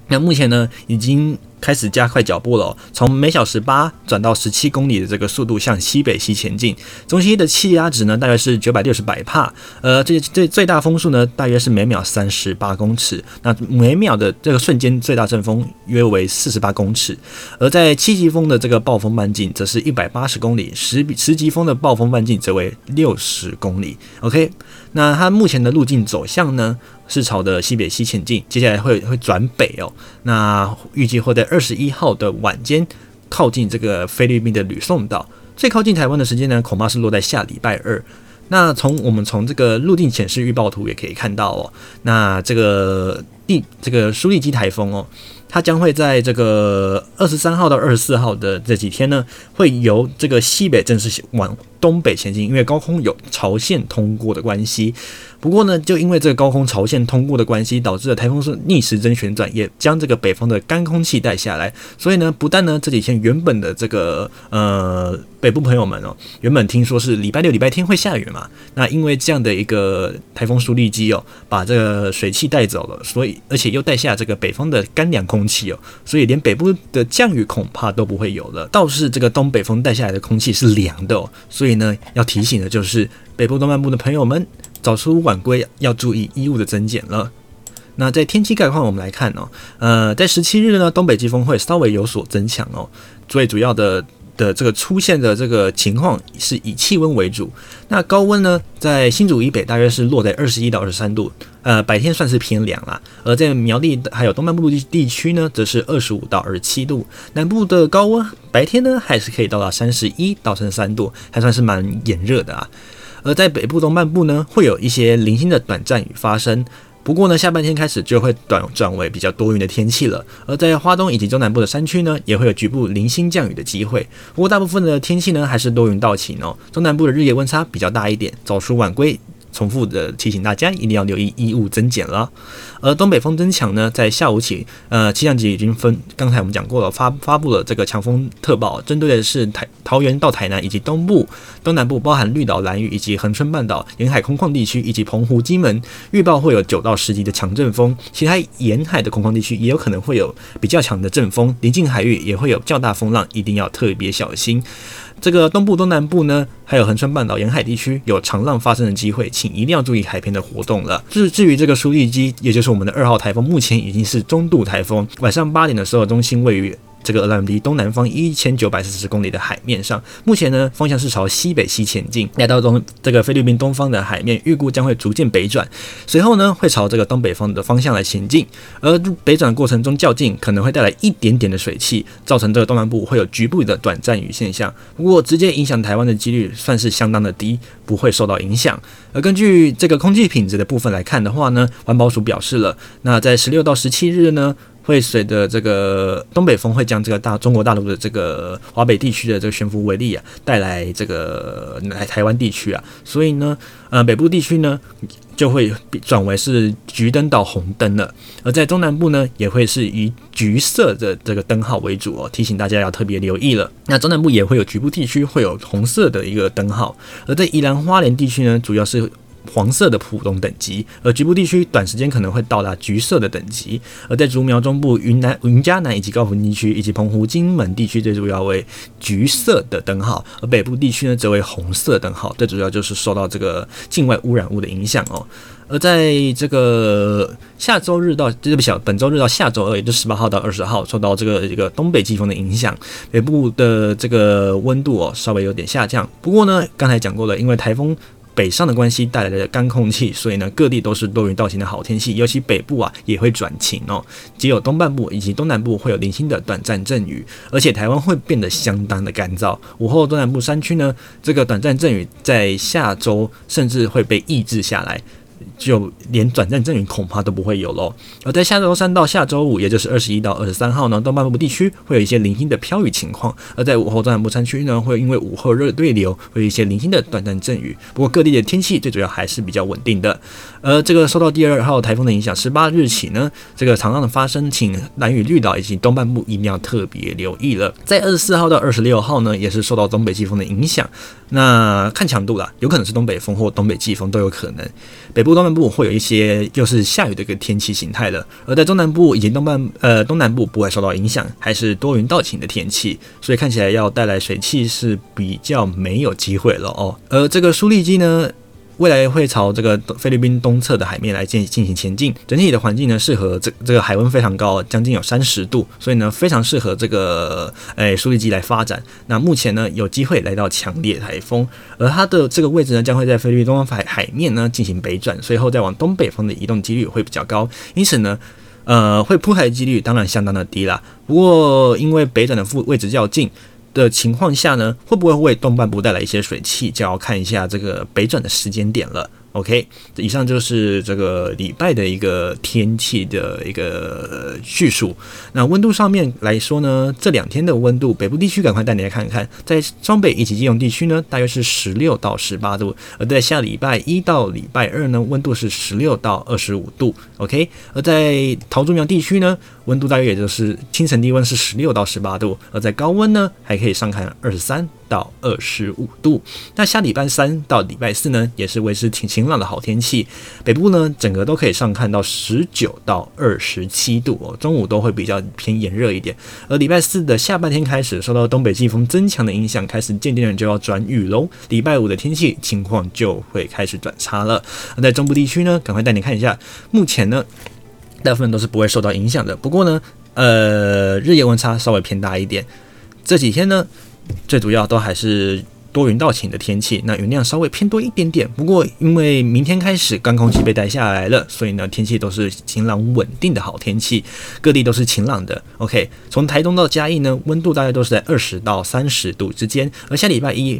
Speaker 1: 那目前呢，已经。开始加快脚步了，从每小时八转到十七公里的这个速度向西北西前进。中心的气压值呢，大约是九百六十百帕，呃，这这最大风速呢，大约是每秒三十八公尺。那每秒的这个瞬间最大阵风约为四十八公尺。而在七级风的这个暴风半径则是一百八十公里，十比十级风的暴风半径则为六十公里。OK，那它目前的路径走向呢？是朝的西北西前进，接下来会会转北哦。那预计会在二十一号的晚间靠近这个菲律宾的吕宋岛，最靠近台湾的时间呢，恐怕是落在下礼拜二。那从我们从这个陆地显示预报图也可以看到哦，那这个地这个苏力基台风哦。它将会在这个二十三号到二十四号的这几天呢，会由这个西北正式往东北前进，因为高空有潮线通过的关系。不过呢，就因为这个高空潮线通过的关系，导致了台风是逆时针旋转，也将这个北方的干空气带下来。所以呢，不但呢这几天原本的这个呃北部朋友们哦，原本听说是礼拜六、礼拜天会下雨嘛，那因为这样的一个台风舒力基哦，把这个水汽带走了，所以而且又带下这个北方的干凉空气哦，所以连北部的降雨恐怕都不会有了。倒是这个东北风带下来的空气是凉的哦，所以呢，要提醒的就是北部东半部的朋友们。早出晚归要注意衣物的增减了。那在天气概况，我们来看哦，呃，在十七日呢，东北季风会稍微有所增强哦。最主要的的这个出现的这个情况是以气温为主。那高温呢，在新竹以北大约是落在二十一到二十三度，呃，白天算是偏凉啦。而在苗栗还有东半部地地区呢，则是二十五到二十七度。南部的高温白天呢，还是可以到达三十一到三十三度，还算是蛮炎热的啊。而在北部东半部呢，会有一些零星的短暂雨发生。不过呢，下半天开始就会转转为比较多云的天气了。而在花东以及中南部的山区呢，也会有局部零星降雨的机会。不过大部分的天气呢，还是多云到晴哦。中南部的日夜温差比较大一点，早出晚归。重复的提醒大家，一定要留意衣物增减了。而东北风增强呢，在下午起，呃，气象局已经分，刚才我们讲过了，发发布了这个强风特报，针对的是台桃园到台南以及东部、东南部，包含绿岛、兰屿以及恒春半岛沿海空旷地区以及澎湖、金门，预报会有九到十级的强阵风。其他沿海的空旷地区也有可能会有比较强的阵风，临近海域也会有较大风浪，一定要特别小心。这个东部、东南部呢，还有恒春半岛沿海地区有长浪发生的机会，请一定要注意海边的活动了。至至于这个苏力基，也就是我们的二号台风，目前已经是中度台风。晚上八点的时候，中心位于这个 LMD 东南方一千九百四十公里的海面上，目前呢方向是朝西北西前进，来到东这个菲律宾东方的海面，预估将会逐渐北转，随后呢会朝这个东北方的方向来前进，而北转过程中较近，可能会带来一点点的水汽，造成这个东南部会有局部的短暂雨现象。不过直接影响台湾的几率算是相当的低，不会受到影响。而根据这个空气品质的部分来看的话呢，环保署表示了，那在十六到十七日呢。会随着这个东北风会将这个大中国大陆的这个华北地区的这个悬浮微粒啊带来这个来台湾地区啊，所以呢，呃，北部地区呢就会转为是橘灯到红灯了，而在中南部呢也会是以橘色的这个灯号为主哦，提醒大家要特别留意了。那中南部也会有局部地区会有红色的一个灯号，而在宜兰花莲地区呢，主要是。黄色的普通等级，而局部地区短时间可能会到达橘色的等级，而在竹苗中部、云南、云嘉南以及高屏地区以及澎湖、金门地区，最主要为橘色的灯号，而北部地区呢则为红色灯号，最主要就是受到这个境外污染物的影响哦。而在这个下周日到这不小本周日到下周二，也就十八号到二十号，受到这个一个东北季风的影响，北部的这个温度哦稍微有点下降。不过呢，刚才讲过了，因为台风。北上的关系带来的干空气，所以呢，各地都是多云到晴的好天气，尤其北部啊也会转晴哦。只有东半部以及东南部会有零星的短暂阵雨，而且台湾会变得相当的干燥。午后东南部山区呢，这个短暂阵雨在下周甚至会被抑制下来。就连短暂阵雨恐怕都不会有喽。而在下周三到下周五，也就是二十一到二十三号呢，东半部地区会有一些零星的飘雨情况；而在午后中南部山区呢，会因为午后热对流，会有一些零星的短暂阵雨。不过各地的天气最主要还是比较稳定的。而这个受到第二号台风的影响，十八日起呢，这个长浪的发生，请兰屿绿岛以及东半部一定要特别留意了。在二十四号到二十六号呢，也是受到东北季风的影响。那看强度啦，有可能是东北风或东北季风都有可能。北部东南部会有一些就是下雨的一个天气形态的，而在中南部以及东半呃东南部不会受到影响，还是多云到晴的天气，所以看起来要带来水汽是比较没有机会了哦。而这个苏力机呢，未来会朝这个菲律宾东侧的海面来进进行前进，整体的环境呢适合这这个海温非常高，将近有三十度，所以呢非常适合这个诶苏力基来发展。那目前呢有机会来到强烈台风，而它的这个位置呢将会在菲律宾东方海海面呢进行北转，随后再往东北方的移动几率会比较高，因此呢呃会铺台几率当然相当的低啦。不过因为北转的位位置较近。的情况下呢，会不会为东半部带来一些水汽？就要看一下这个北转的时间点了。OK，以上就是这个礼拜的一个天气的一个叙述。那温度上面来说呢，这两天的温度，北部地区赶快带你来看看，在双北以及基隆地区呢，大约是十六到十八度；而在下礼拜一到礼拜二呢，温度是十六到二十五度。OK，而在桃竹苗地区呢，温度大约也就是清晨低温是十六到十八度，而在高温呢，还可以上看二十三到二十五度。那下礼拜三到礼拜四呢，也是维持挺晴朗的好天气。北部呢，整个都可以上看到十九到二十七度哦，中午都会比较偏炎热一点。而礼拜四的下半天开始，受到东北季风增强的影响，开始渐渐的就要转雨喽。礼拜五的天气情况就会开始转差了。那在中部地区呢，赶快带你看一下，目前呢。大部分都是不会受到影响的。不过呢，呃，日夜温差稍微偏大一点。这几天呢，最主要都还是多云到晴的天气，那云量稍微偏多一点点。不过因为明天开始干空气被带下来了，所以呢，天气都是晴朗稳定的好天气，各地都是晴朗的。OK，从台东到嘉义呢，温度大概都是在二十到三十度之间。而下礼拜一，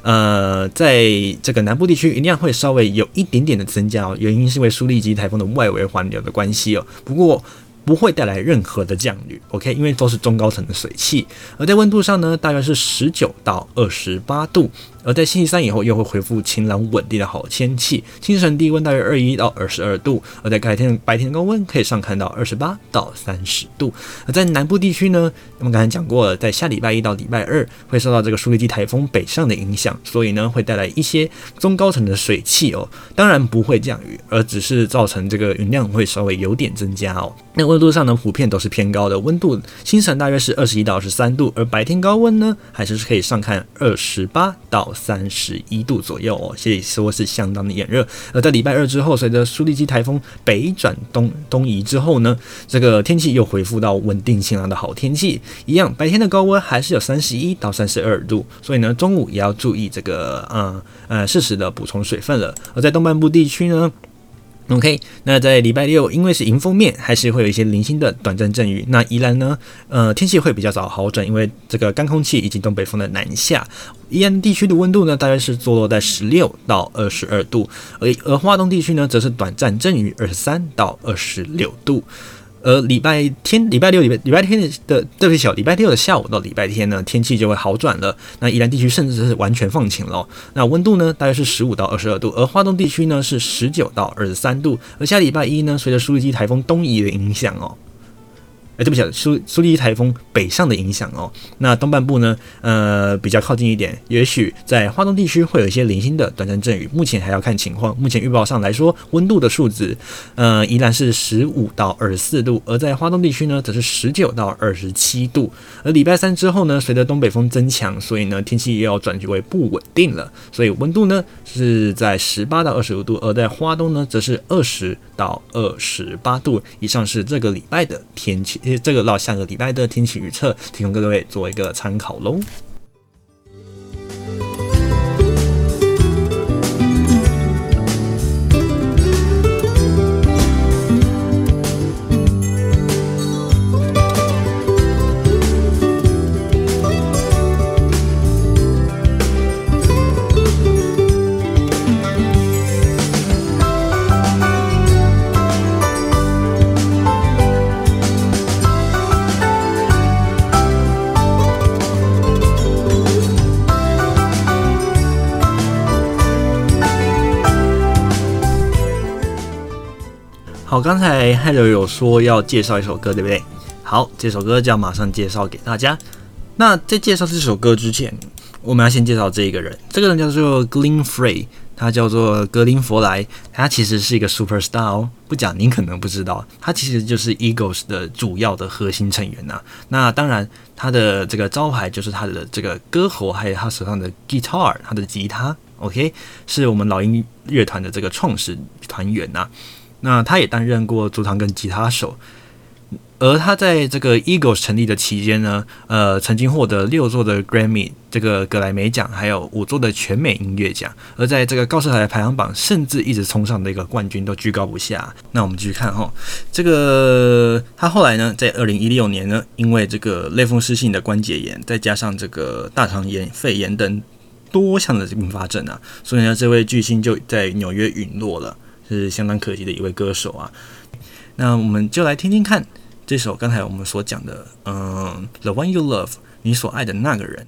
Speaker 1: 呃，在这个南部地区云量会稍微有一点点的增加哦，原因是因为苏力基台风的外围环流的关系哦。不过不会带来任何的降雨，OK，因为都是中高层的水汽。而在温度上呢，大约是十九到二十八度。而在星期三以后又会恢复晴朗稳定的好天气，清晨低温大约二一到二十二度，而在改天白天高温可以上看到二十八到三十度。而在南部地区呢，我们刚才讲过了，在下礼拜一到礼拜二会受到这个苏力基台风北上的影响，所以呢会带来一些中高层的水汽哦，当然不会降雨，而只是造成这个云量会稍微有点增加哦。那温度上呢普遍都是偏高的，温度清晨大约是二十一到二十三度，而白天高温呢还是可以上看二十八到。三十一度左右哦，所以说是相当的炎热。而在礼拜二之后，随着苏力基台风北转东东移之后呢，这个天气又恢复到稳定晴朗的好天气。一样，白天的高温还是有三十一到三十二度，所以呢，中午也要注意这个，嗯呃，适时的补充水分了。而在东半部地区呢。OK，那在礼拜六，因为是迎风面，还是会有一些零星的短暂阵雨。那宜兰呢，呃，天气会比较早好转，因为这个干空气以及东北风的南下。宜兰地区的温度呢，大约是坐落在十六到二十二度，而而华东地区呢，则是短暂阵雨，二十三到二十六度。而礼拜天、礼拜六、礼拜礼拜天的特别小礼拜六的下午到礼拜天呢，天气就会好转了。那宜兰地区甚至是完全放晴了。那温度呢，大约是十五到二十二度，而花东地区呢是十九到二十三度。而下礼拜一呢，随着苏力基台风东移的影响哦。哎，对不起，苏苏力台风北上的影响哦，那东半部呢，呃，比较靠近一点，也许在花东地区会有一些零星的短暂阵雨，目前还要看情况。目前预报上来说，温度的数字，呃，依然是十五到二十四度，而在花东地区呢，则是十九到二十七度。而礼拜三之后呢，随着东北风增强，所以呢，天气又要转为不稳定了，所以温度呢是在十八到二十五度，而在花东呢，则是二十到二十八度。以上是这个礼拜的天气。其实这个到下个礼拜的天气预测，提供各位做一个参考喽。才海流有说要介绍一首歌，对不对？好，这首歌就要马上介绍给大家。那在介绍这首歌之前，我们要先介绍这一个人。这个人叫做 Glen Frey，他叫做格林·弗莱，他其实是一个 super star 哦。不讲您可能不知道，他其实就是 Eagles 的主要的核心成员呐、那当然，他的这个招牌就是他的这个歌喉，还有他手上的 guitar，他的吉他。OK，是我们老鹰乐团的这个创始团员呐、那他也担任过主唱跟吉他手，而他在这个 Eagles 成立的期间呢，呃，曾经获得六座的 Grammy 这个格莱美奖，还有五座的全美音乐奖，而在这个告示牌排行榜，甚至一直冲上的一个冠军都居高不下。那我们继续看哈，这个他后来呢，在二零一六年呢，因为这个类风湿性的关节炎，再加上这个大肠炎、肺炎等多项的并发症啊，所以呢，这位巨星就在纽约陨落了。是相当可惜的一位歌手啊，那我们就来听听看这首刚才我们所讲的，嗯，《The One You Love》，你所爱的那个人。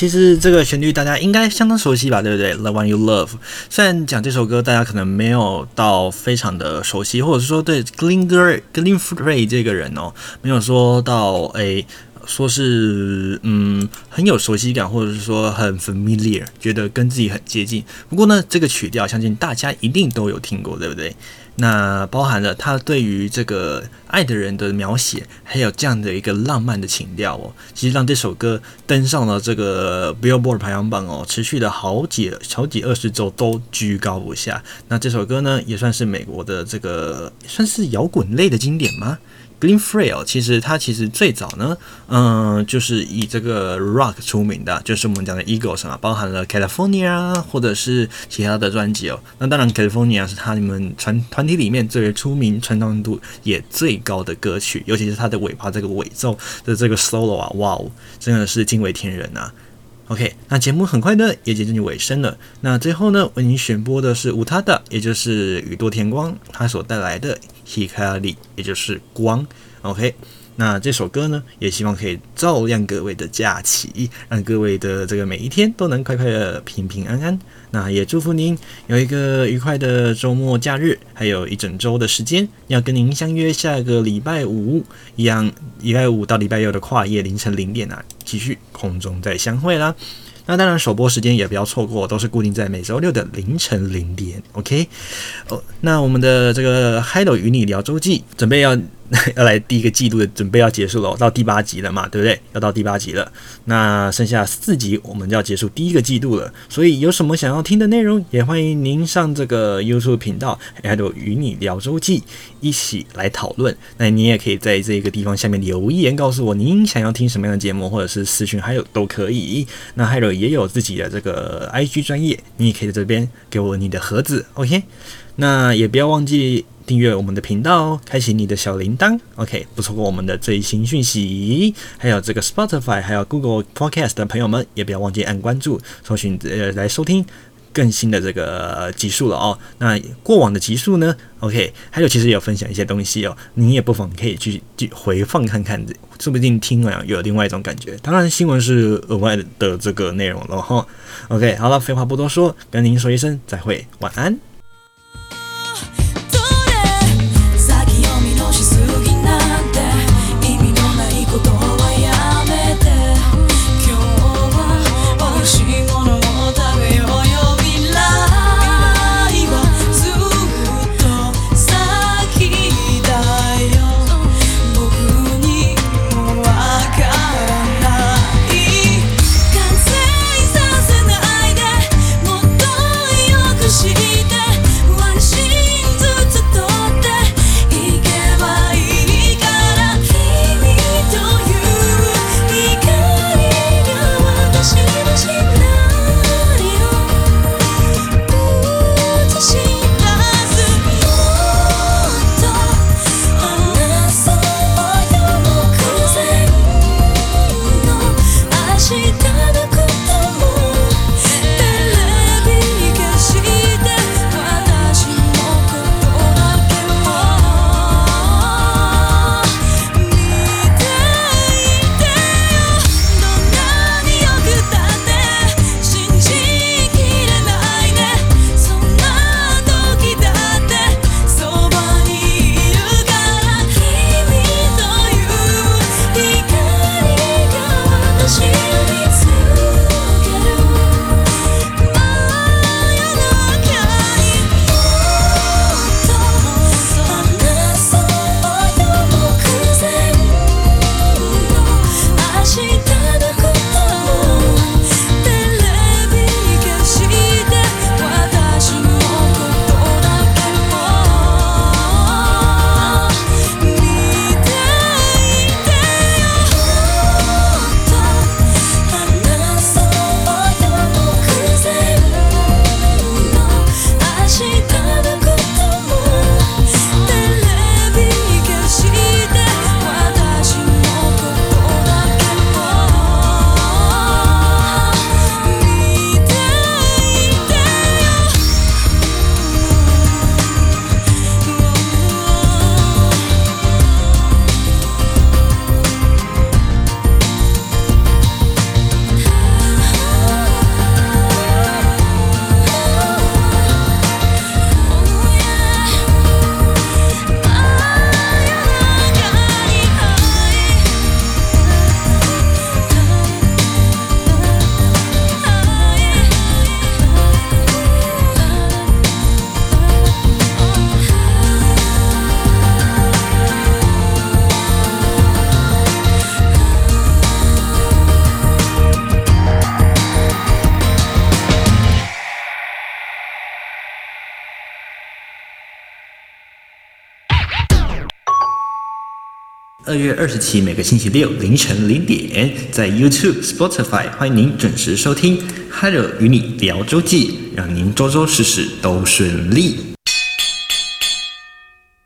Speaker 1: 其实这个旋律大家应该相当熟悉吧，对不对？The One You Love。虽然讲这首歌，大家可能没有到非常的熟悉，或者是说对 Glenn Gray Glenn Frey 这个人哦，没有说到诶，说是嗯很有熟悉感，或者是说很 familiar，觉得跟自己很接近。不过呢，这个曲调相信大家一定都有听过，对不对？那包含了他对于这个爱的人的描写，还有这样的一个浪漫的情调哦，其实让这首歌登上了这个 Billboard 排行榜哦，持续了好几好几二十周都居高不下。那这首歌呢，也算是美国的这个算是摇滚类的经典吗？Glenn Frey 其实他其实最早呢，嗯，就是以这个 rock 出名的，就是我们讲的 Eagles 嘛，包含了 California 或者是其他的专辑哦。那当然 California 是他们团团体里面最为出名、传唱度也最高的歌曲，尤其是他的尾巴这个尾奏的这个 solo 啊，哇哦，真的是惊为天人呐。OK，那节目很快的也接近尾声了。那最后呢，为您选播的是 Utada，也就是宇多田光他所带来的 Hikari，也就是光。OK，那这首歌呢，也希望可以照亮各位的假期，让各位的这个每一天都能快快乐、平平安安。那也祝福您有一个愉快的周末假日，还有一整周的时间，要跟您相约下个礼拜五一样，礼拜五到礼拜六的跨夜凌晨零点啊，继续空中再相会啦。那当然首播时间也不要错过，都是固定在每周六的凌晨零点。OK，哦，那我们的这个 Hello 与你聊周记准备要。[LAUGHS] 要来第一个季度的准备要结束了，到第八集了嘛，对不对？要到第八集了，那剩下四集我们就要结束第一个季度了。所以有什么想要听的内容，也欢迎您上这个 YouTube 频道，还有与你聊周记一起来讨论。那你也可以在这个地方下面留言告诉我您想要听什么样的节目，或者是私讯，还有都可以。那还有也有自己的这个 IG 专业，你也可以在这边给我你的盒子，OK？[LAUGHS] 那也不要忘记。订阅我们的频道哦，开启你的小铃铛，OK，不错过我们的最新讯息。还有这个 Spotify，还有 Google Podcast 的朋友们，也不要忘记按关注，搜寻呃来收听更新的这个集数了哦。那过往的集数呢，OK，还有其实有分享一些东西哦，你也不妨可以去去回放看看，说不定听完有另外一种感觉。当然，新闻是额外的这个内容了哈。OK，好了，废话不多说，跟您说一声再会，晚安。二月二十七每个星期六凌晨零点，在 YouTube、Spotify 欢迎您准时收听。Hello，与你聊周记，让您周周事事都顺利。